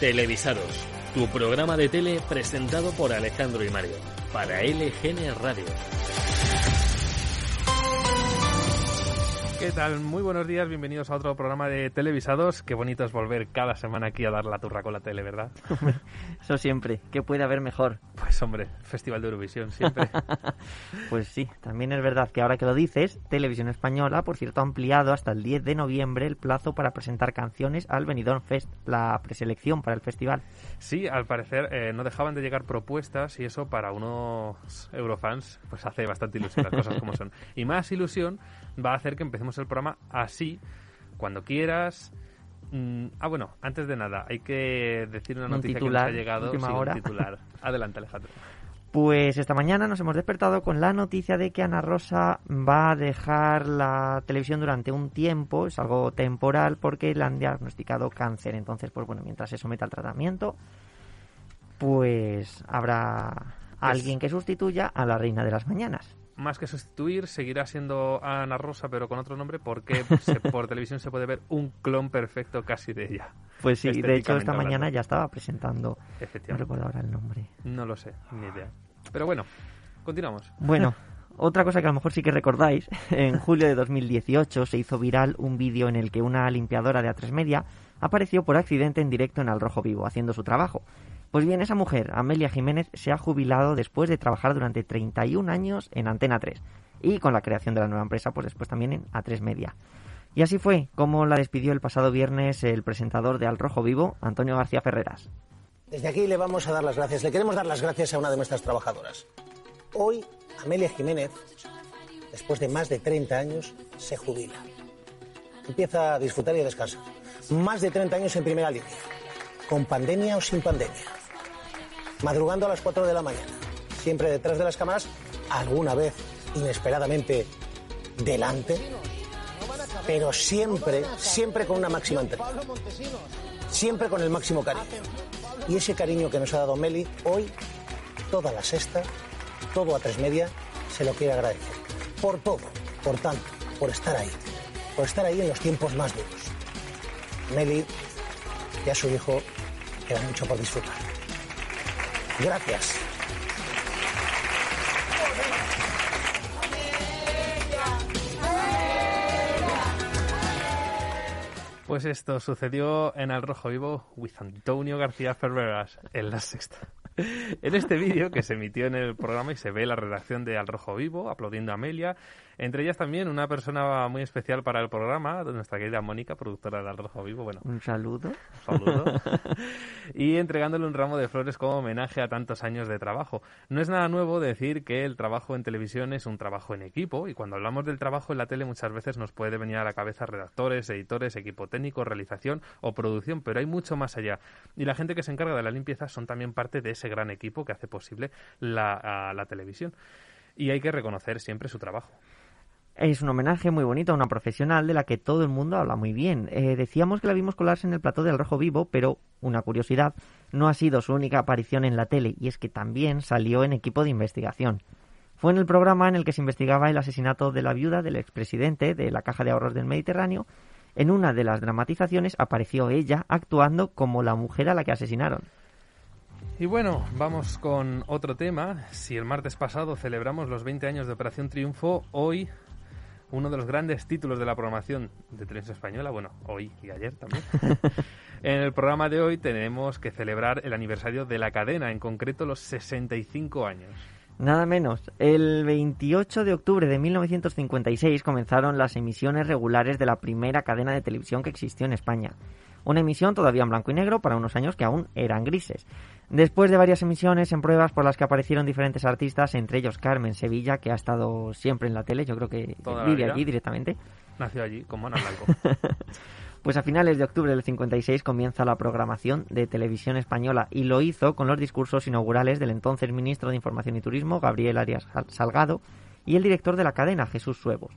Televisados, tu programa de tele presentado por Alejandro y Mario, para LGN Radio. ¿Qué tal? Muy buenos días, bienvenidos a otro programa de Televisados. Qué bonito es volver cada semana aquí a dar la turra con la tele, ¿verdad? Eso siempre. ¿Qué puede haber mejor? Pues hombre, Festival de Eurovisión, siempre. pues sí, también es verdad que ahora que lo dices, Televisión Española, por cierto, ha ampliado hasta el 10 de noviembre el plazo para presentar canciones al Benidorm Fest, la preselección para el festival. Sí, al parecer eh, no dejaban de llegar propuestas y eso para unos eurofans pues hace bastante ilusión las cosas como son. Y más ilusión va a hacer que empecemos el programa así, cuando quieras. Mm, ah, bueno, antes de nada, hay que decir una noticia que nos ha llegado. sin hora. titular. Adelante, Alejandro. Pues esta mañana nos hemos despertado con la noticia de que Ana Rosa va a dejar la televisión durante un tiempo, es algo temporal porque le han diagnosticado cáncer. Entonces, pues bueno, mientras se someta al tratamiento, pues habrá Pues alguien que sustituya a la reina de las mañanas. Más que sustituir, seguirá siendo Ana Rosa, pero con otro nombre, porque se- por televisión se puede ver un clon perfecto casi de ella. Pues sí, de hecho esta mañana ya estaba presentando, no recuerdo ahora el nombre. No lo sé, ni idea. Pero bueno, continuamos. Bueno, otra cosa que a lo mejor sí que recordáis, en julio de 2018 se hizo viral un vídeo en el que una limpiadora de A3 Media apareció por accidente en directo en Al Rojo Vivo, haciendo su trabajo. Pues bien, esa mujer, Amelia Jiménez, se ha jubilado después de trabajar durante 31 años en Antena 3 y con la creación de la nueva empresa, pues después también en A3 Media. Y así fue como la despidió el pasado viernes el presentador de Al Rojo Vivo, Antonio García Ferreras. Desde aquí le vamos a dar las gracias, le queremos dar las gracias a una de nuestras trabajadoras. Hoy, Amelia Jiménez, después de más de 30 años, se jubila. Empieza a disfrutar y a descansar. Más de 30 años en primera línea, con pandemia o sin pandemia. Madrugando a las 4 de la mañana, siempre detrás de las cámaras, alguna vez inesperadamente delante, pero siempre, siempre con una máxima entrega siempre con el máximo cariño. Y ese cariño que nos ha dado Meli, hoy, toda la sexta, todo a tres media, se lo quiere agradecer. Por todo, por tanto, por estar ahí. Por estar ahí en los tiempos más duros. Meli y a su hijo queda mucho por disfrutar. Gracias. Pues esto sucedió en Al Rojo Vivo with Antonio García Ferreras en la sexta. En este vídeo que se emitió en el programa y se ve la redacción de Al Rojo Vivo aplaudiendo a Amelia, entre ellas también una persona muy especial para el programa, nuestra querida Mónica, productora de Al Rojo Vivo, bueno, Un saludo. un saludo, y entregándole un ramo de flores como homenaje a tantos años de trabajo. No es nada nuevo decir que el trabajo en televisión es un trabajo en equipo y cuando hablamos del trabajo en la tele muchas veces nos puede venir a la cabeza redactores, editores, equipo técnico, realización o producción, pero hay mucho más allá. Y la gente que se encarga de la limpieza son también parte de ese gran equipo que hace posible la, a la televisión. Y hay que reconocer siempre su trabajo. Es un homenaje muy bonito a una profesional de la que todo el mundo habla muy bien. Eh, decíamos que la vimos colarse en el plató del Rojo Vivo, pero una curiosidad, no ha sido su única aparición en la tele, y es que también salió en equipo de investigación. Fue en el programa en el que se investigaba el asesinato de la viuda del expresidente de la Caja de Ahorros del Mediterráneo. En una de las dramatizaciones apareció ella actuando como la mujer a la que asesinaron. Y bueno, vamos con otro tema. Si el martes pasado celebramos los 20 años de Operación Triunfo, hoy uno de los grandes títulos de la programación de Televisión Española, bueno, hoy y ayer también. en el programa de hoy tenemos que celebrar el aniversario de la cadena, en concreto los 65 años. Nada menos. El 28 de octubre de 1956 comenzaron las emisiones regulares de la primera cadena de televisión que existió en España. Una emisión todavía en blanco y negro para unos años que aún eran grises. Después de varias emisiones en pruebas por las que aparecieron diferentes artistas, entre ellos Carmen Sevilla, que ha estado siempre en la tele, yo creo que vive aquí directamente. Nació allí, como Ana Blanco. Pues a finales de octubre del 56 comienza la programación de televisión española y lo hizo con los discursos inaugurales del entonces ministro de Información y Turismo, Gabriel Arias Salgado, y el director de la cadena, Jesús Suevos.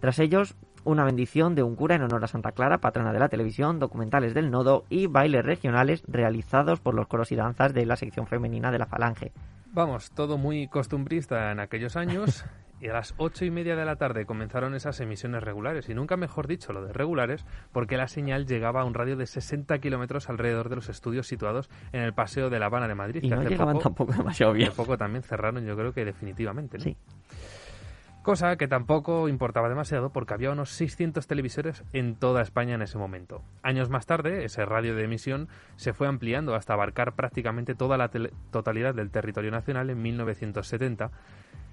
Tras ellos, una bendición de un cura en honor a Santa Clara, patrona de la televisión, documentales del nodo y bailes regionales realizados por los coros y danzas de la sección femenina de la Falange. Vamos, todo muy costumbrista en aquellos años Y a las ocho y media de la tarde comenzaron esas emisiones regulares, y nunca mejor dicho lo de regulares, porque la señal llegaba a un radio de 60 kilómetros alrededor de los estudios situados en el Paseo de La Habana de Madrid. Y que no hace llegaban poco- tampoco demasiado bien. Hace poco también cerraron, yo creo que definitivamente. ¿no? Sí. Cosa que tampoco importaba demasiado porque había unos 600 televisores en toda España en ese momento. Años más tarde, ese radio de emisión se fue ampliando hasta abarcar prácticamente toda la totalidad del territorio nacional en 1970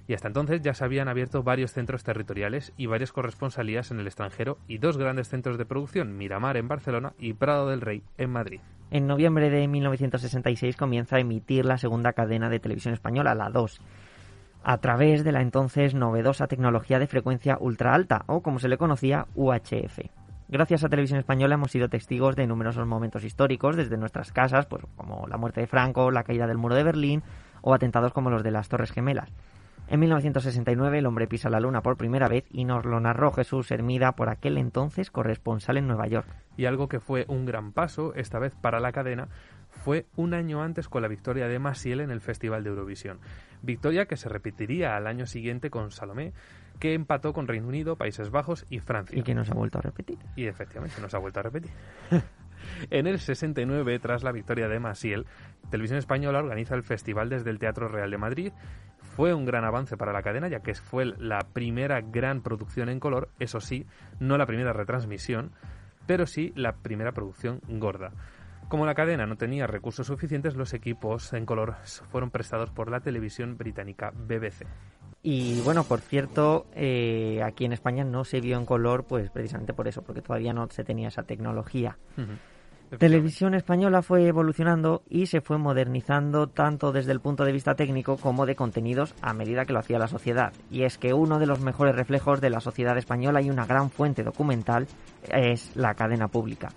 y hasta entonces ya se habían abierto varios centros territoriales y varias corresponsalías en el extranjero y dos grandes centros de producción, Miramar en Barcelona y Prado del Rey en Madrid. En noviembre de 1966 comienza a emitir la segunda cadena de televisión española, la 2, a través de la entonces novedosa tecnología de frecuencia ultra alta, o como se le conocía, UHF. Gracias a Televisión Española hemos sido testigos de numerosos momentos históricos desde nuestras casas, pues como la muerte de Franco, la caída del muro de Berlín o atentados como los de las Torres Gemelas. En 1969 el hombre pisa la luna por primera vez y nos lo narró Jesús Hermida por aquel entonces corresponsal en Nueva York. Y algo que fue un gran paso, esta vez para la cadena, fue un año antes con la victoria de Maciel en el Festival de Eurovisión. Victoria que se repetiría al año siguiente con Salomé, que empató con Reino Unido, Países Bajos y Francia. Y que nos ha vuelto a repetir. Y efectivamente nos ha vuelto a repetir. en el 69, tras la victoria de Maciel, Televisión Española organiza el festival desde el Teatro Real de Madrid. Fue un gran avance para la cadena, ya que fue la primera gran producción en color, eso sí, no la primera retransmisión, pero sí la primera producción gorda. Como la cadena no tenía recursos suficientes, los equipos en color fueron prestados por la televisión británica BBC. Y bueno, por cierto, eh, aquí en España no se vio en color, pues precisamente por eso, porque todavía no se tenía esa tecnología. Televisión española fue evolucionando y se fue modernizando tanto desde el punto de vista técnico como de contenidos a medida que lo hacía la sociedad. Y es que uno de los mejores reflejos de la sociedad española y una gran fuente documental es la cadena pública.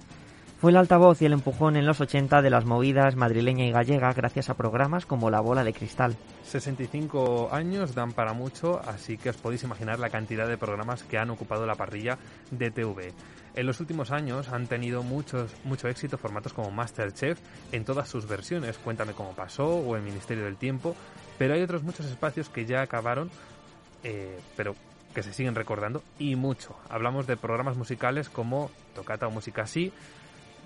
Fue el altavoz y el empujón en los 80 de las movidas madrileña y gallega gracias a programas como La Bola de Cristal. 65 años dan para mucho, así que os podéis imaginar la cantidad de programas que han ocupado la parrilla de TV. En los últimos años han tenido muchos, mucho éxito formatos como Masterchef en todas sus versiones, Cuéntame cómo pasó o El Ministerio del Tiempo, pero hay otros muchos espacios que ya acabaron, eh, pero que se siguen recordando y mucho. Hablamos de programas musicales como Tocata o Música Así,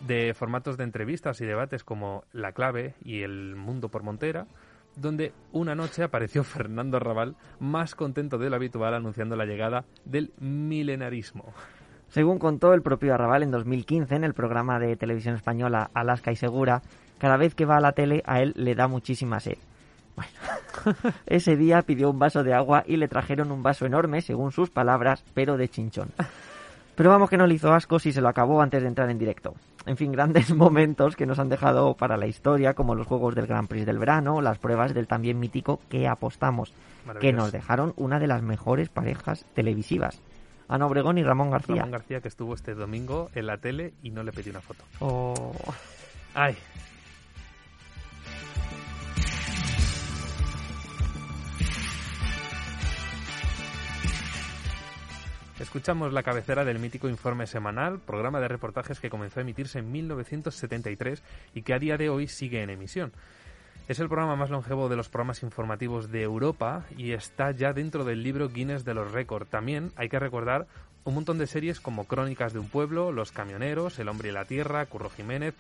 de formatos de entrevistas y debates como La Clave y El Mundo por Montera, donde una noche apareció Fernando Raval más contento de lo habitual anunciando la llegada del milenarismo. Según contó el propio Arrabal en 2015 en el programa de televisión española Alaska y Segura, cada vez que va a la tele a él le da muchísima sed. Bueno, ese día pidió un vaso de agua y le trajeron un vaso enorme, según sus palabras, pero de chinchón. Pero vamos que no le hizo asco si se lo acabó antes de entrar en directo. En fin, grandes momentos que nos han dejado para la historia, como los juegos del Grand Prix del verano, las pruebas del también mítico que apostamos, que nos dejaron una de las mejores parejas televisivas. Ana Obregón y Ramón García. Ramón García que estuvo este domingo en la tele y no le pedí una foto. Oh, Ay. Escuchamos la cabecera del mítico Informe Semanal, programa de reportajes que comenzó a emitirse en 1973 y que a día de hoy sigue en emisión. Es el programa más longevo de los programas informativos de Europa y está ya dentro del libro Guinness de los Récords. También hay que recordar un montón de series como Crónicas de un Pueblo, Los Camioneros, El Hombre y la Tierra, Curro Jiménez,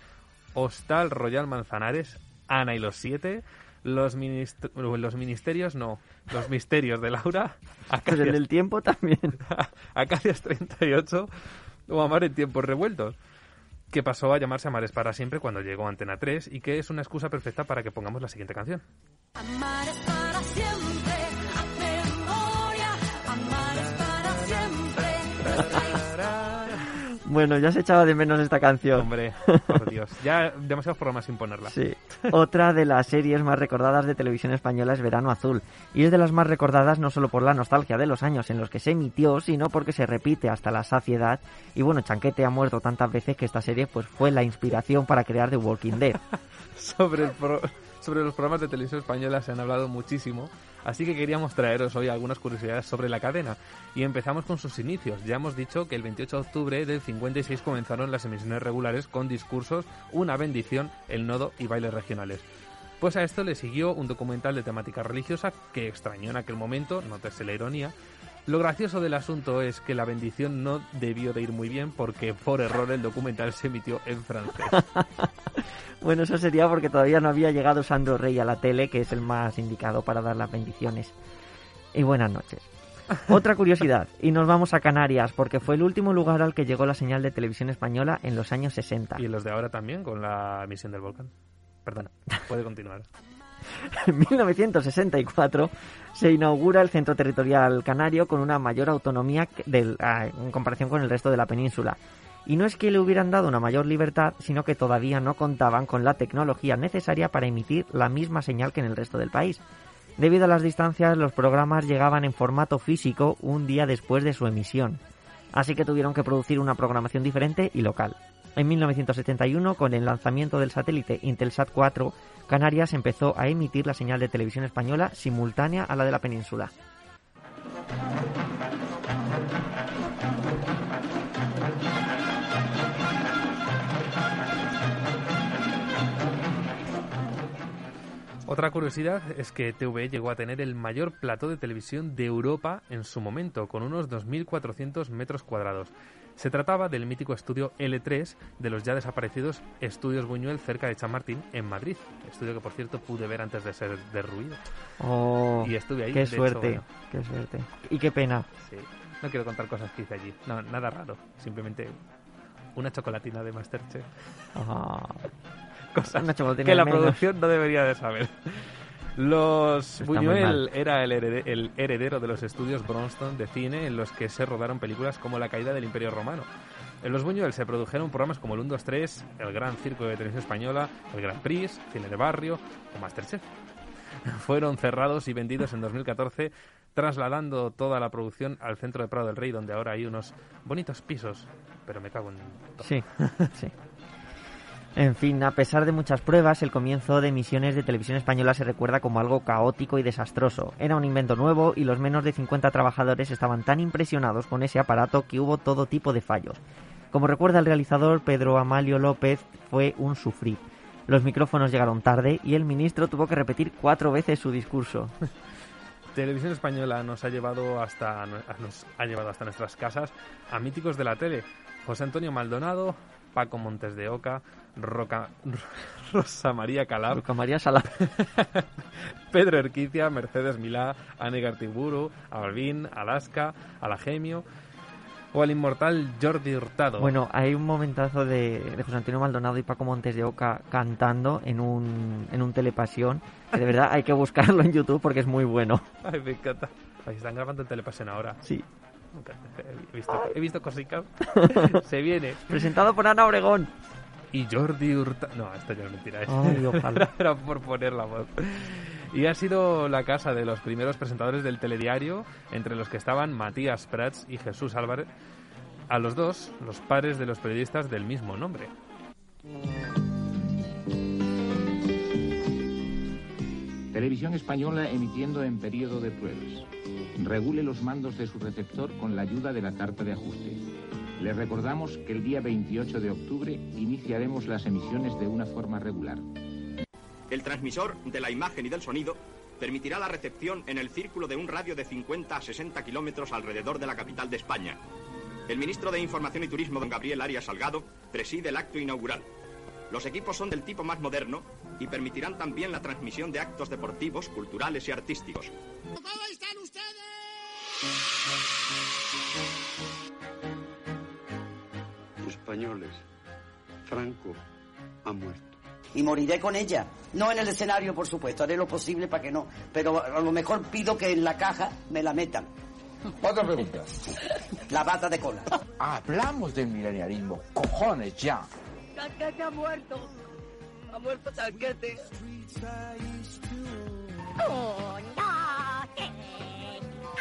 Hostal Royal Manzanares, Ana y los Siete, los, minist- los Ministerios, no, Los Misterios de Laura, pues Acacias, el del tiempo también. Acacias 38 o Amar en tiempos revueltos, que pasó a llamarse Amares para siempre cuando llegó a Antena 3 y que es una excusa perfecta para que pongamos la siguiente canción. Amar es para siempre, Bueno, ya se echaba de menos esta canción. Hombre, por Dios, ya demasiados programas sin ponerla. Sí. Otra de las series más recordadas de televisión española es Verano Azul. Y es de las más recordadas no solo por la nostalgia de los años en los que se emitió, sino porque se repite hasta la saciedad. Y bueno, Chanquete ha muerto tantas veces que esta serie pues fue la inspiración para crear The Walking Dead. sobre, el pro- sobre los programas de televisión española se han hablado muchísimo, así que queríamos traeros hoy algunas curiosidades sobre la cadena. Y empezamos con sus inicios. Ya hemos dicho que el 28 de octubre del 56 comenzaron las emisiones regulares con discursos, una bendición, el nodo y bailes regionales. Pues a esto le siguió un documental de temática religiosa que extrañó en aquel momento, nótese la ironía. Lo gracioso del asunto es que la bendición no debió de ir muy bien porque por error el documental se emitió en francés. Bueno, eso sería porque todavía no había llegado Sandro Rey a la tele, que es el más indicado para dar las bendiciones. Y buenas noches. Otra curiosidad, y nos vamos a Canarias, porque fue el último lugar al que llegó la señal de televisión española en los años 60. Y los de ahora también con la emisión del volcán. Perdona, puede continuar. En 1964 se inaugura el Centro Territorial Canario con una mayor autonomía ah, en comparación con el resto de la península. Y no es que le hubieran dado una mayor libertad, sino que todavía no contaban con la tecnología necesaria para emitir la misma señal que en el resto del país. Debido a las distancias, los programas llegaban en formato físico un día después de su emisión. Así que tuvieron que producir una programación diferente y local. En 1971, con el lanzamiento del satélite Intelsat 4, Canarias empezó a emitir la señal de televisión española simultánea a la de la península. Otra curiosidad es que TV llegó a tener el mayor plató de televisión de Europa en su momento, con unos 2.400 metros cuadrados. Se trataba del mítico estudio L3 de los ya desaparecidos Estudios Buñuel cerca de Chamartín, en Madrid. Estudio que, por cierto, pude ver antes de ser derruido. Oh, Y estuve ahí. qué de hecho, suerte, bueno, qué suerte. Y qué pena. sí. No quiero contar cosas que hice allí. No, nada raro. Simplemente una chocolatina de Masterchef. Ah, Cosas una chocolatina que la menos. producción no debería de saber. Los Buñuel era el heredero de los estudios Bronston de cine en los que se rodaron películas como La caída del Imperio Romano. En los Buñuel se produjeron programas como el 1, 2, 3, El Gran Circo de Televisión Española, El Gran Prix, Cine de Barrio o Masterchef. Fueron cerrados y vendidos en 2014, trasladando toda la producción al centro de Prado del Rey, donde ahora hay unos bonitos pisos. Pero me cago en... todo. Sí, sí. En fin, a pesar de muchas pruebas, el comienzo de emisiones de televisión española se recuerda como algo caótico y desastroso. Era un invento nuevo y los menos de 50 trabajadores estaban tan impresionados con ese aparato que hubo todo tipo de fallos. Como recuerda el realizador Pedro Amalio López, fue un sufrir. Los micrófonos llegaron tarde y el ministro tuvo que repetir cuatro veces su discurso. Televisión Española nos ha llevado hasta nos ha llevado hasta nuestras casas a míticos de la tele. José Antonio Maldonado, Paco Montes de Oca, Roca- Rosa María Calab, Luca María Sala. Pedro Erquicia, Mercedes Milá, Anne Gartiburu, Alvin, Alaska, Alagemio o al inmortal Jordi Hurtado. Bueno, hay un momentazo de, de José Antonio Maldonado y Paco Montes de Oca cantando en un, en un telepasión. Que de verdad hay que buscarlo en YouTube porque es muy bueno. Ay, me encanta. Están grabando en Telepasión ahora. Sí. He visto, he visto cositas. Se viene. Presentado por Ana Obregón. Y Jordi Hurtado... No, esto ya es mentira. ¿eh? Ay, ojalá. Era por poner la voz. Y ha sido la casa de los primeros presentadores del telediario, entre los que estaban Matías Prats y Jesús Álvarez, a los dos, los padres de los periodistas del mismo nombre. Televisión Española emitiendo en periodo de pruebas. Regule los mandos de su receptor con la ayuda de la carta de ajuste. Le recordamos que el día 28 de octubre iniciaremos las emisiones de una forma regular. El transmisor de la imagen y del sonido permitirá la recepción en el círculo de un radio de 50 a 60 kilómetros alrededor de la capital de España. El ministro de Información y Turismo, don Gabriel Arias Salgado, preside el acto inaugural. Los equipos son del tipo más moderno y permitirán también la transmisión de actos deportivos, culturales y artísticos. Españoles, Franco ha muerto. y moriré con ella. No en el escenario, por supuesto, haré lo posible para que no, pero a lo mejor pido que en la caja me la metan. Otra pregunta. La bata de cola. Hablamos del milenialismo. Cojones, ya. Tanquete ha muerto. Ha muerto Tanquete. Dos, tres.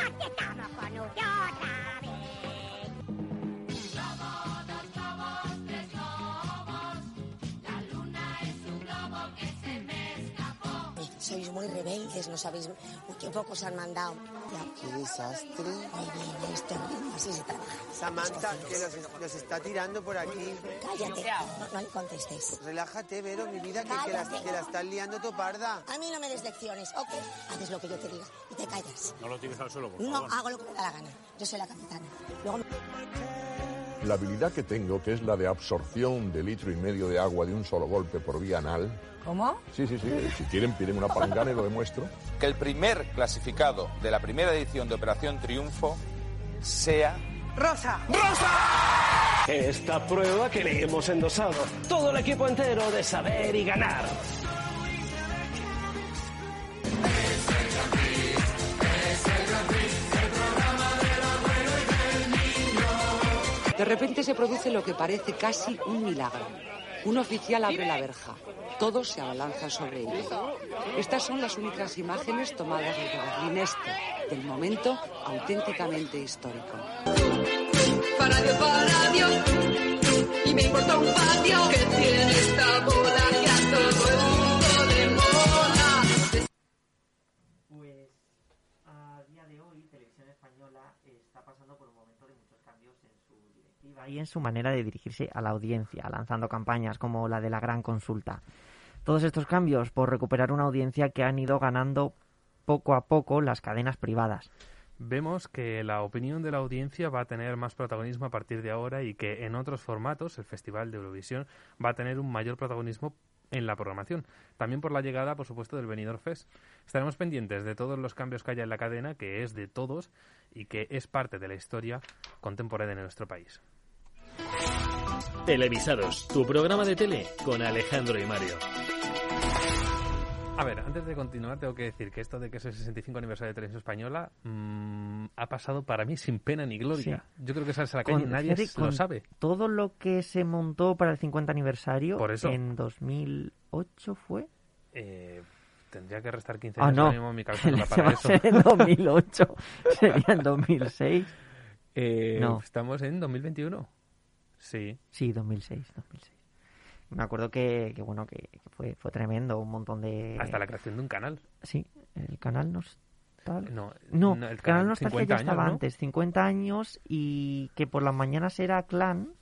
Aquí estamos con usted otra vez. Sois muy rebeldes, no sabéis uy, qué pocos han mandado. Ya. Qué desastre. Muy bien, este así se trabaja. Samantha, que los, los está tirando por aquí. Cállate, no, no le contestes. Relájate, Vero, mi vida, que, que, la, que la estás liando toparda. A mí no me des lecciones, ¿ok? Haces lo que yo te diga y te callas. No lo tires al suelo, por No favor. hago lo que me da la gana. Yo soy la capitana. Luego me- La habilidad que tengo, que es la de absorción de litro y medio de agua de un solo golpe por vía anal. ¿Cómo? Sí, sí, sí. Si quieren, piden una palangana y lo demuestro. Que el primer clasificado de la primera edición de Operación Triunfo sea Rosa. Esta prueba que le hemos endosado todo el equipo entero de saber y ganar. De repente se produce lo que parece casi un milagro. Un oficial abre la verja. Todos se abalanzan sobre ella. Estas son las únicas imágenes tomadas desde Berlín Este, del momento auténticamente histórico. Y en su manera de dirigirse a la audiencia, lanzando campañas como la de la gran consulta. Todos estos cambios por recuperar una audiencia que han ido ganando poco a poco las cadenas privadas. Vemos que la opinión de la audiencia va a tener más protagonismo a partir de ahora y que en otros formatos el Festival de Eurovisión va a tener un mayor protagonismo en la programación. También por la llegada, por supuesto, del Benidorm Fest. Estaremos pendientes de todos los cambios que haya en la cadena, que es de todos y que es parte de la historia contemporánea de nuestro país. Televisados, tu programa de tele con Alejandro y Mario. A ver, antes de continuar, tengo que decir que esto de que es el 65 aniversario de Televisión Española mm, ha pasado para mí sin pena ni gloria. Yo creo que sales a la calle Con- nadie fíjate, lo sabe. Todo lo que se montó para el 50 aniversario Por eso. en 2008 fue. Eh, tendría que restar 15 Ah, años no. mínimo en mi Se para va a eso. ser en 2008. Sería en 2006. Eh, No. Estamos en 2021. Sí. Sí, 2006, 2006. Me acuerdo que, que bueno, que, que fue, fue tremendo, un montón de... Hasta la creación de un canal. Sí, el canal Nostal... No, No, no, el canal Nostalgia 50 ya años, estaba ¿no? antes, 50 años, y que por las mañanas era Clan,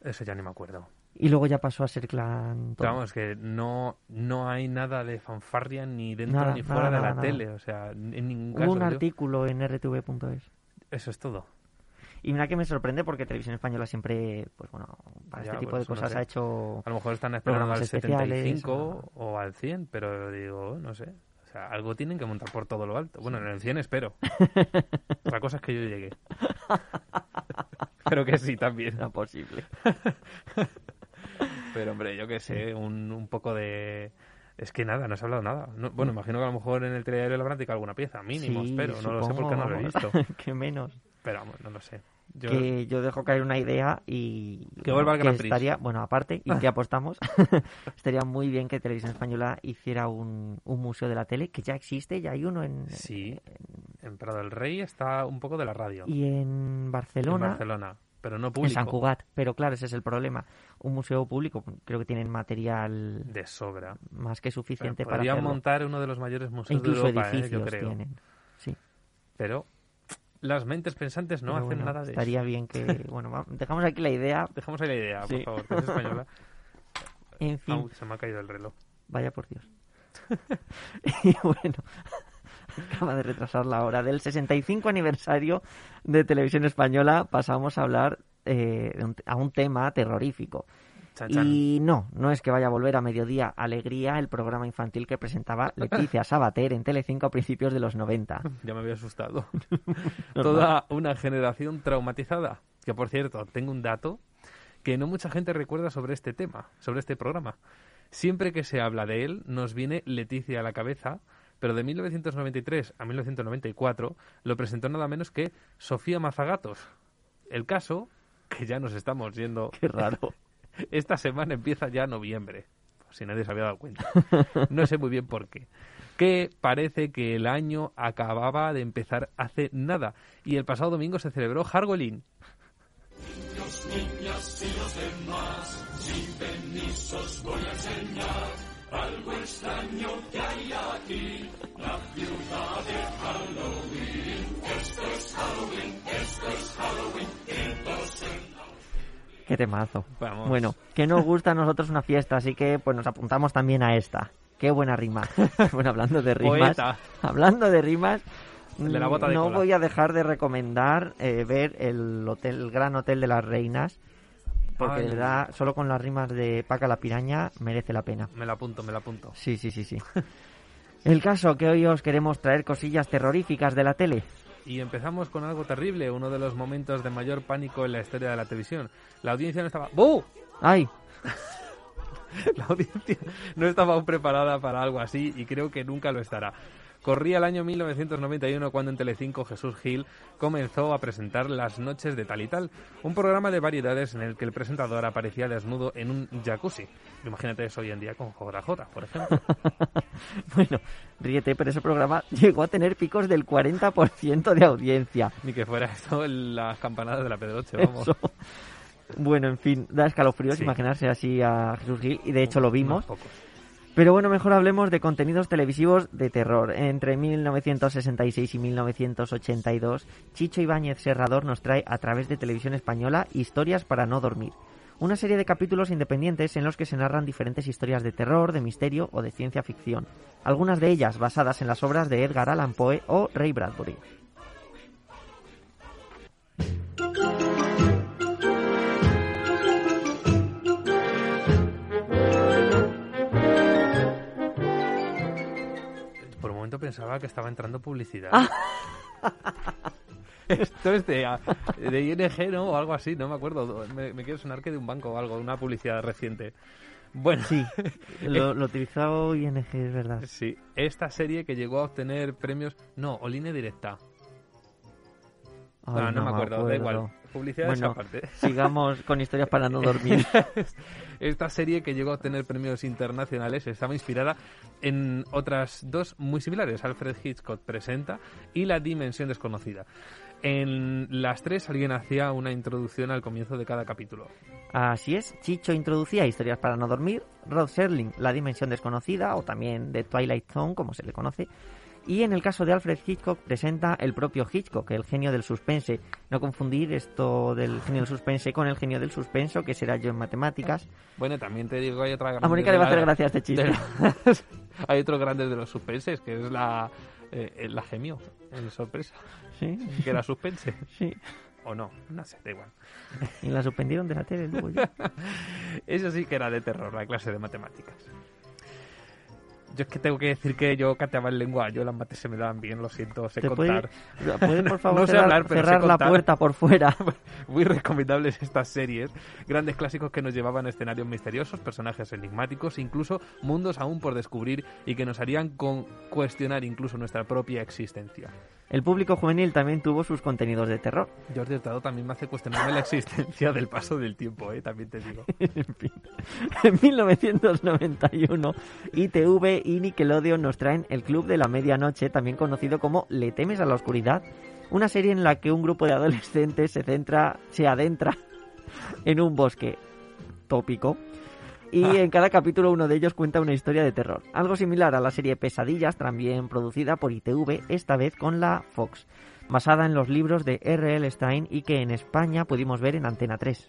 Eso ya ni me acuerdo. y luego ya pasó a ser Clan... todo. Vamos, que no, no hay nada de fanfarria ni dentro Nada, ni fuera nada, de la nada, tele. O sea, en ningún Hubo caso. un artículo en rtv.es. Eso es todo. Y mira que me sorprende porque Televisión Española siempre, pues bueno, para Ya, este tipo de no cosas sé. ha hecho... A lo mejor están esperando al especiales, 75 o al 100, pero digo, no sé. O sea, algo tienen que montar por todo lo alto. Bueno, en el 100 espero. Otra cosa es que yo llegue. pero que sí, también. No posible. pero hombre, yo qué sé, un, un poco de... Es que nada, no se ha hablado nada. No- bueno, imagino que a lo mejor en el le habrán alguna pieza, mínimo, Sí, espero. No lo sé porque no lo he visto. que menos. Pero vamos, no lo sé. Yo- Que yo dejo caer una idea y... Que vuelva al Grand Prix. Estaría, bueno, aparte, y que apostamos, estaría muy bien que Televisión Española hiciera un, un museo de la tele, que ya existe, ya hay uno en... Sí, en Prado del Rey está un poco de la radio. Y en Barcelona... En Barcelona, pero no En público. San Cugat, pero claro, ese es el problema. Un museo público, creo que tienen material De sobra. más que suficiente para podrían montar uno de los mayores museos Incluso de Europa, ¿eh? edificios yo creo. tienen. Sí. Pero las mentes pensantes no Pero hacen bueno, nada de Estaría eso. bien que... Bueno, dejamos aquí la idea. Dejamos ahí la idea, por favor, que es española. En fin. Au, se me ha caído el reloj. Vaya por Dios. y bueno, acaba de retrasar la hora del 65 aniversario de Televisión Española. Pasamos a hablar eh, a un tema terrorífico. Chan, chan. Y no, no es que vaya a volver a mediodía Alegría, el programa infantil que presentaba Leticia Sabater en Telecinco a principios de los 90. Ya me había asustado. Toda una generación traumatizada. Que por cierto, tengo un dato que no mucha gente recuerda sobre este tema, sobre este programa. Siempre que se habla de él, nos viene Leticia a la cabeza, pero de 1993 a 1994 lo presentó nada menos que Sofía Mazagatos. El caso, que ya nos estamos yendo. Qué raro. Esta semana empieza ya noviembre, si nadie se había dado cuenta. No sé muy bien por qué. Que parece que el año acababa de empezar hace nada. Y el pasado domingo se celebró Hargolín. Niños, niñas y los demás, sin permisos voy a enseñar Algo extraño que hay aquí, la ciudad de Halloween. Esto es Halloween, esto es Halloween, Qué temazo. Vamos. Bueno, que nos gusta a nosotros una fiesta, así que pues nos apuntamos también a esta. Qué buena rima. bueno, hablando de rimas. Poeta. Hablando de rimas. El de la bota de no cola. voy a dejar de recomendar eh, ver el hotel, el Gran Hotel de las Reinas. Porque de verdad, solo con las rimas de Paca la Piraña merece la pena. Me la apunto, me la apunto. Sí, sí, sí, sí. El caso que hoy os queremos traer cosillas terroríficas de la tele. Y empezamos con algo terrible, uno de los momentos de mayor pánico en la historia de la televisión. La audiencia no estaba... ¡Bu! ¡Ay! La audiencia no estaba aún preparada para algo así y creo que nunca lo estará. Corría el año 1991 cuando en Telecinco Jesús Gil comenzó a presentar Las Noches de Tal y Tal, un programa de variedades en el que el presentador aparecía desnudo en un jacuzzi. Imagínate eso hoy en día con JJ, por ejemplo. Bueno, ríete, pero ese programa llegó a tener picos del 40% de audiencia. Ni que fuera esto las campanadas de la Pedroche, vamos. Eso. Bueno, en fin, da escalofríos Sí. imaginarse así a Jesús Gil, y de hecho lo vimos. Unos pocos. Pero bueno, mejor hablemos de contenidos televisivos de terror. Entre 1966 y 1982, Chicho Ibáñez Serrador nos trae a través de televisión española Historias para no dormir. Una serie de capítulos independientes en los que se narran diferentes historias de terror, de misterio o de ciencia ficción. Algunas de ellas basadas en las obras de Edgar Allan Poe o Ray Bradbury. Momento pensaba que estaba entrando publicidad. Ah. Esto es de, de ING, ¿no? O algo así, no me acuerdo. Me, me quiere sonar que de un banco o algo, de una publicidad reciente. Bueno, Sí, lo, lo utilizó ING, es verdad. sí. Esta serie que llegó a obtener premios... No, o línea directa. Ay, Ah, no, me acuerdo, da igual. Publicidad Bueno, esa parte. sigamos con historias para no dormir. Esta serie que llegó a obtener premios internacionales estaba inspirada en otras dos muy similares. Alfred Hitchcock presenta y La Dimensión Desconocida. En las tres alguien hacía una introducción al comienzo de cada capítulo. Así es, Chicho introducía historias para no dormir, Rod Serling, La Dimensión Desconocida, o también The Twilight Zone, como se le conoce, y en el caso de Alfred Hitchcock presenta el propio Hitchcock, el genio del suspense. No confundir esto del genio del suspense con el genio del suspenso, que será yo en matemáticas. Bueno, también te digo, hay otra A grande Mónica le va a hacer gracia este chiste. hay otro grande de los suspenses, que es la, eh, la gemio, en sorpresa. Sí. Que era suspense. Sí. O no, no sé, da igual. Y la suspendieron de la tele luego ya. Eso sí que era de terror, la clase de matemáticas. Yo es que tengo que decir que yo cateaba en lengua, yo las mates se me daban bien, lo siento, sé ¿Te puede- contar. puede, por favor, no sé cerrar- hablar, pero sé cerrar la contar. puerta por fuera? Muy recomendables estas series, grandes clásicos que nos llevaban a escenarios misteriosos, personajes enigmáticos, incluso mundos aún por descubrir y que nos harían con cuestionar incluso nuestra propia existencia. El público juvenil también tuvo sus contenidos de terror. George Hurtado también me hace cuestionarme la existencia del paso del tiempo, ¿eh? también te digo. en fin. En 1991, ITV y Nickelodeon nos traen El Club de la Medianoche, también conocido como Le temes a la oscuridad, una serie en la que un grupo de adolescentes se centra, se adentra en un bosque tópico y en cada capítulo uno de ellos cuenta una historia de terror. Algo similar a la serie Pesadillas, también producida por ITV, esta vez con la Fox, basada en los libros de R.L. Stein y que en España pudimos ver en Antena 3.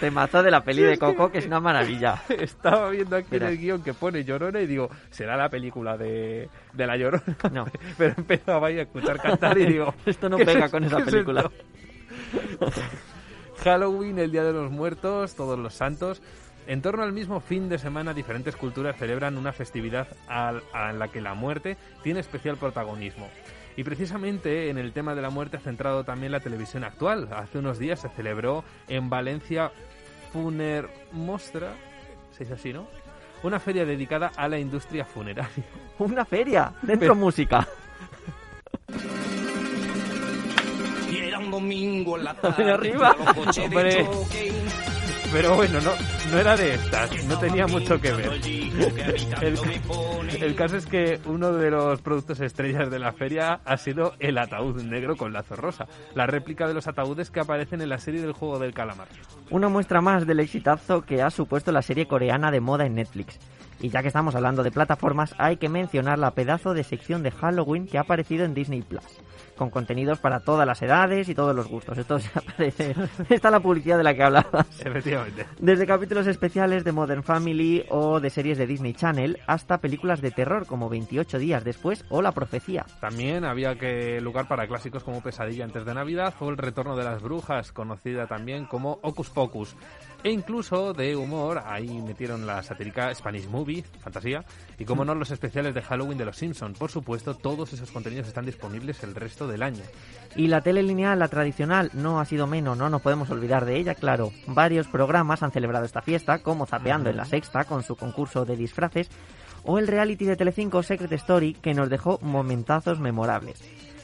Temazo de la peli de Coco que es una maravilla. Estaba viendo aquí en el guion que pone Llorona y digo, será la película de, de la Llorona. No. Pero empezaba a escuchar cantar y digo, Esto no ¿qué es pega con esa ¿Qué es película. Halloween, el Día de los Muertos, Todos los Santos. En torno al mismo fin de semana, diferentes culturas celebran una festividad a la que la muerte tiene especial protagonismo. Y precisamente en el tema de la muerte ha centrado también la televisión actual. Hace unos días se celebró en Valencia Funer Mostra, se dice así, ¿no? Una feria dedicada a la industria funeraria. Una feria, dentro Pero- música. Y era un domingo en la tarde. arriba. Hombre. Pero bueno, no, no era de estas, no tenía mucho que ver. El, el caso es que uno de los productos estrellas de la feria ha sido el ataúd negro con lazo rosa, la réplica de los ataúdes que aparecen en la serie del juego del calamar. Una muestra más del exitazo que ha supuesto la serie coreana de moda en Netflix. Y ya que estamos hablando de plataformas, hay que mencionar la pedazo de sección de Halloween que ha aparecido en Disney Plus, con contenidos para todas las edades y todos los gustos. Esto se aparece. Está la publicidad de la que hablabas. Efectivamente. Desde capítulos especiales de Modern Family o de series de Disney Channel hasta películas de terror como 28 días después o La Profecía. También había que lugar para clásicos como Pesadilla antes de Navidad o El Retorno de las Brujas, conocida también como Ocus Pocus. E incluso de humor, ahí metieron la satírica Spanish Movie, fantasía, y como no los especiales de Halloween de los Simpsons. Por supuesto, todos esos contenidos están disponibles el resto del año. Y la tele lineal, la tradicional, no ha sido menos, no nos podemos olvidar de ella, claro. Varios programas han celebrado esta fiesta, como Zapeando en la Sexta, con su concurso de disfraces, o el reality de Telecinco Secret Story, que nos dejó momentazos memorables.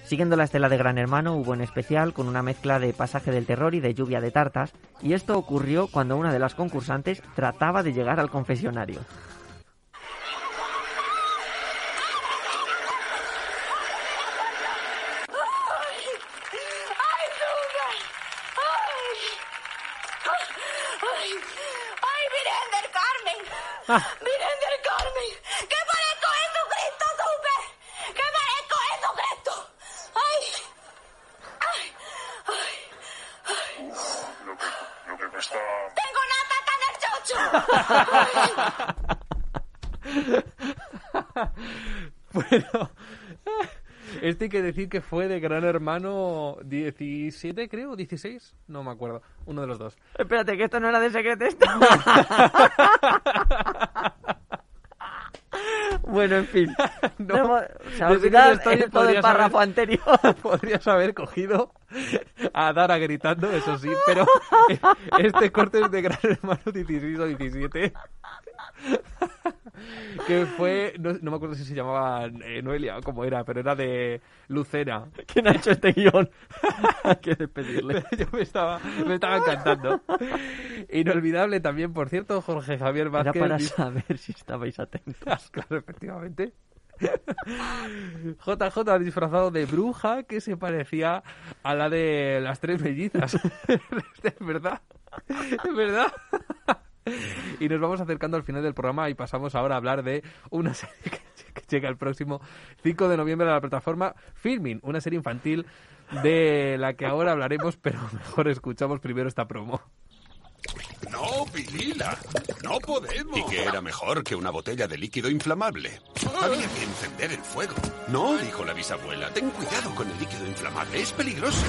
Siguiendo la estela de Gran Hermano, hubo en especial con una mezcla de pasaje del terror y de lluvia de tartas, y esto ocurrió cuando una de las concursantes trataba de llegar al confesionario. ¡Ay, Luga! ¡Ay! ¡Ay! ¡Ay, Virgen del Carmen! ¡Virgen del Carmen! ¡Que parezco Jesucristo, supe! ¡Que parezco Jesucristo! ¡Ay! ¡Ay! ¡Ay! Lo que, lo que me está... ¡Tengo una tata en el chocho! bueno, este hay que decir que fue de Gran Hermano 17, creo, 16, no me acuerdo, uno de los dos. Espérate, que esto no era de Secret esto. bueno, en fin. No, se ha olvidado todo el párrafo haber- anterior. Podrías haber cogido a Dara gritando, eso sí, pero este corte es de Gran Hermano 16 o 17. que fue, no, no me acuerdo si se llamaba eh, Noelia o cómo era, pero era de Lucera. ¿Quién ha hecho este guion? Hay que despedirle. Yo me estaba, me estaba encantando. Inolvidable también, por cierto, Jorge Javier Era Vázquez. para dice- saber si estabais atentos. claro, efectivamente. JJ disfrazado de bruja que se parecía a la de las tres mellizas. es verdad. Es verdad. Y nos vamos acercando al final del programa y pasamos ahora a hablar de una serie que, que llega el próximo 5 de noviembre a la plataforma Filming, una serie infantil de la que ahora hablaremos, pero mejor escuchamos primero esta promo. No, Pilila, no podemos. ¿Y qué era mejor que una botella de líquido inflamable? Había que encender el fuego. No, dijo la bisabuela, ten cuidado con el líquido inflamable, es peligroso.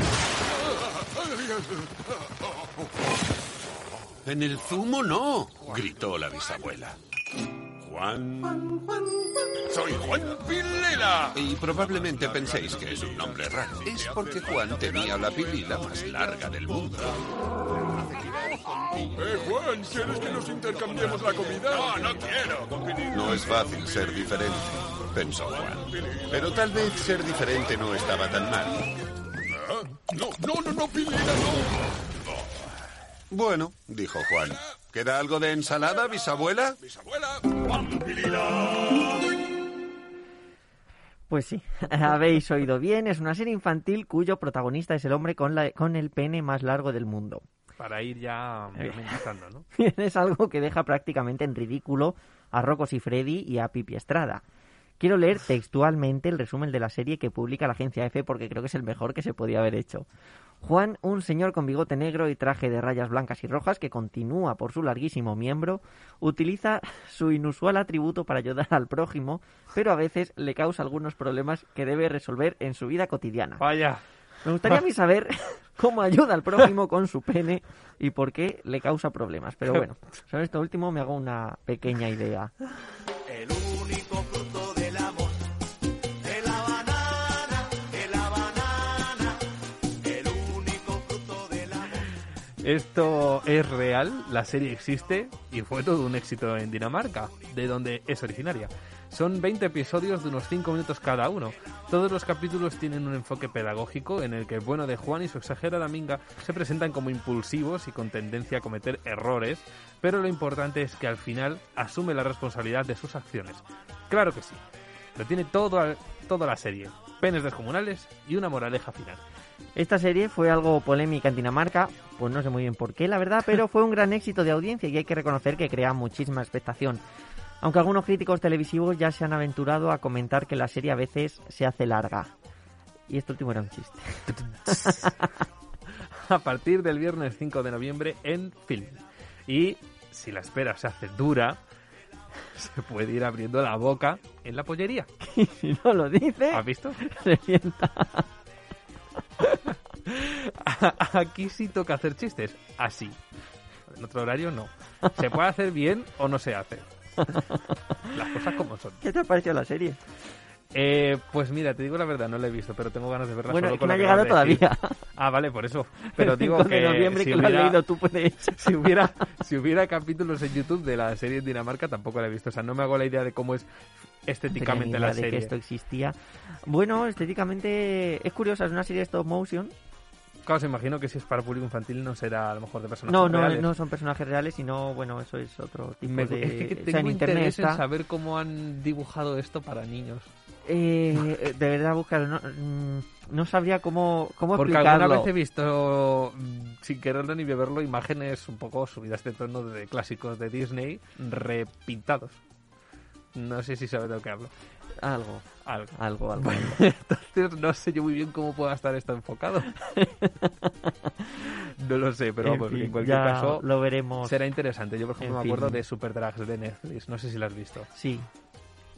En el zumo no, gritó la bisabuela. Juan. Soy Juan Pilila. Y probablemente penséis que es un nombre raro. Es porque Juan tenía la pilila más larga del mundo. Eh, Juan, ¿quieres que nos intercambiemos la comida? No, no quiero. No es fácil ser diferente, pensó Juan. Pero tal vez ser diferente no estaba tan mal. No, no, no, no, Pilila, no. Bueno, dijo Juan. ¿Queda algo de ensalada, bisabuela? Bisabuela. Pues sí, habéis oído bien, es una serie infantil cuyo protagonista es el hombre con, la, con el pene más largo del mundo. Para ir ya amenazando, ¿no? es algo que deja prácticamente en ridículo a Rocos y Freddy y a Pipi Estrada. Quiero leer textualmente el resumen de la serie que publica la agencia EFE porque creo que es el mejor que se podía haber hecho. Juan, un señor con bigote negro y traje de rayas blancas y rojas que continúa por su larguísimo miembro, utiliza su inusual atributo para ayudar al prójimo, pero a veces le causa algunos problemas que debe resolver en su vida cotidiana. Vaya. Me gustaría a mí saber cómo ayuda al prójimo con su pene y por qué le causa problemas. Pero bueno, sobre esto último me hago una pequeña idea. Esto es real, la serie existe y fue todo un éxito en Dinamarca, de donde es originaria. Son 20 episodios de unos 5 minutos cada uno. Todos los capítulos tienen un enfoque pedagógico en el que el bueno de Juan y su exagerada minga se presentan como impulsivos y con tendencia a cometer errores, pero lo importante es que al final asume la responsabilidad de sus acciones. Claro que sí, lo tiene todo, toda la serie, penes descomunales y una moraleja final. Esta serie fue algo polémica en Dinamarca, pues no sé muy bien por qué, la verdad, pero fue un gran éxito de audiencia y hay que reconocer que crea muchísima expectación. Aunque algunos críticos televisivos ya se han aventurado a comentar que la serie a veces se hace larga. Y este último era un chiste. a partir del viernes 5 de noviembre en film. Y si la espera se hace dura, se puede ir abriendo la boca en la pollería. Y si no lo dice, ¿Has visto? se sienta. Aquí sí toca hacer chistes. Así. En otro horario no. Se puede hacer bien o no se hace. Las cosas como son. ¿Qué te ha parecido la serie? Eh, pues mira, te digo la verdad, no la he visto, pero tengo ganas de verla. Bueno, solo con no ha llegado de todavía. Ah, vale, por eso. Pero digo 5 que de noviembre si que lo has hubiera- leído tú puedes. si hubiera si hubiera capítulos en YouTube de la serie en Dinamarca tampoco la he visto. O sea, no me hago la idea de cómo es No estéticamente la de que serie. esto existía. Bueno, estéticamente es curiosa, es una serie de stop motion. Claro, se imagino que si es para público infantil no será a lo mejor de personajes No, no, reales. no son personajes reales, sino, bueno, eso es otro tipo Me- de... es que o sea, tengo en internet interés en está. saber cómo han dibujado esto para niños. Eh, de verdad, buscar, no, mm, no sabría cómo, cómo Porque explicarlo. alguna vez he visto, mm, sin quererlo ni beberlo, imágenes un poco subidas de tono de clásicos de Disney repintados. No sé si sabes de lo que hablo. Algo, Algo. algo, algo. Bueno, entonces no sé yo muy bien cómo pueda estar esto enfocado. no lo sé, pero En vamos, fin, en cualquier caso lo veremos. será interesante. Yo, por ejemplo, en me acuerdo fin. de Super Drags de Netflix. No sé si lo has visto. Sí,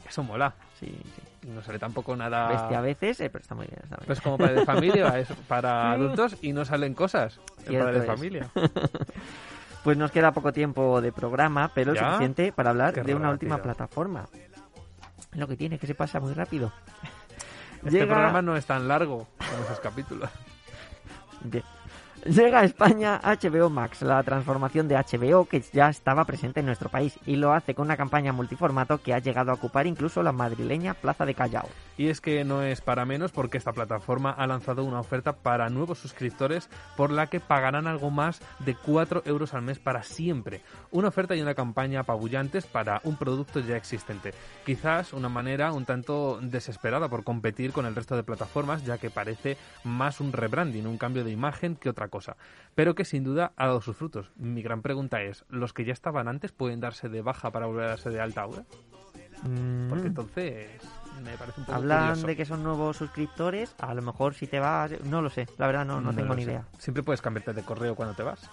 Eso mola. sí, sí. No sale tampoco nada... Bestia a veces, eh, pero está muy bien. Está muy Pues como para de familia, es para adultos y no salen cosas. Cierto para de familia. Pues nos queda poco tiempo de programa, pero ¿Ya? suficiente para hablar Qué de una última plataforma. Lo que tiene, que se pasa muy rápido. Este Llega- programa no es tan largo como esos capítulos. Bien. Llega a España HBO Max, la transformación de HBO que ya estaba presente en nuestro país y lo hace con una campaña multiformato que ha llegado a ocupar incluso la madrileña Plaza de Callao. Y es que no es para menos porque esta plataforma ha lanzado una oferta para nuevos suscriptores por la que pagarán algo más de 4 euros al mes para siempre. Una oferta y una campaña apabullantes para un producto ya existente. Quizás una manera un tanto desesperada por competir con el resto de plataformas ya que parece más un rebranding, un cambio de imagen que otra cosa. Pero que sin duda ha dado sus frutos. Mi gran pregunta es, ¿los que ya estaban antes pueden darse de baja para volver a darse de alta ahora? Porque entonces me parece un poco Hablan curioso. de que son nuevos suscriptores, a lo mejor si te vas, no lo sé, la verdad no, no, tengo ni sé. idea. Siempre puedes cambiarte de correo cuando te vas.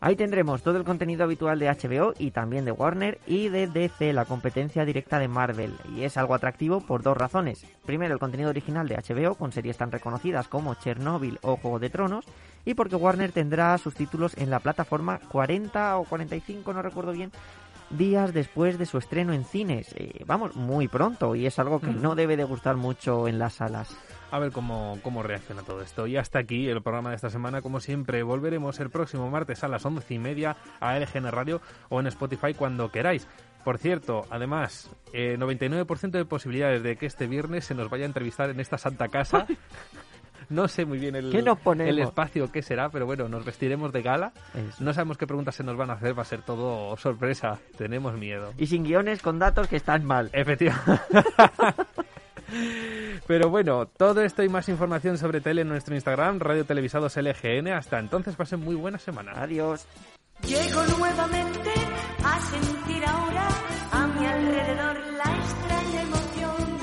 Ahí tendremos todo el contenido habitual de HBO y también de Warner y de DC, la competencia directa de Marvel. Y es algo atractivo por dos razones. Primero, el contenido original de HBO con series tan reconocidas como Chernobyl o Juego de Tronos. Y porque Warner tendrá sus títulos en la plataforma 40 o 45, no recuerdo bien, días después de su estreno en cines. Eh, vamos, muy pronto y es algo que no debe de gustar mucho en las salas. A ver cómo, cómo reacciona todo esto. Y hasta aquí el programa de esta semana. Como siempre, volveremos el próximo martes a las once y media a LGN Radio o en Spotify cuando queráis. Por cierto, además, eh, 99% de posibilidades de que este viernes se nos vaya a entrevistar en esta santa casa. No sé muy bien el, ¿Qué nos ponemos? el espacio que será, pero bueno, nos vestiremos de gala. Eso. No sabemos qué preguntas se nos van a hacer, va a ser todo sorpresa. Tenemos miedo. Y sin guiones con datos que están mal. Efectivamente. Pero bueno, todo esto y más información sobre tele en nuestro Instagram, Radio Televisados LGN. Hasta entonces, pasen muy buena semana. Adiós. Llego nuevamente a sentir ahora a mi alrededor la extraña emoción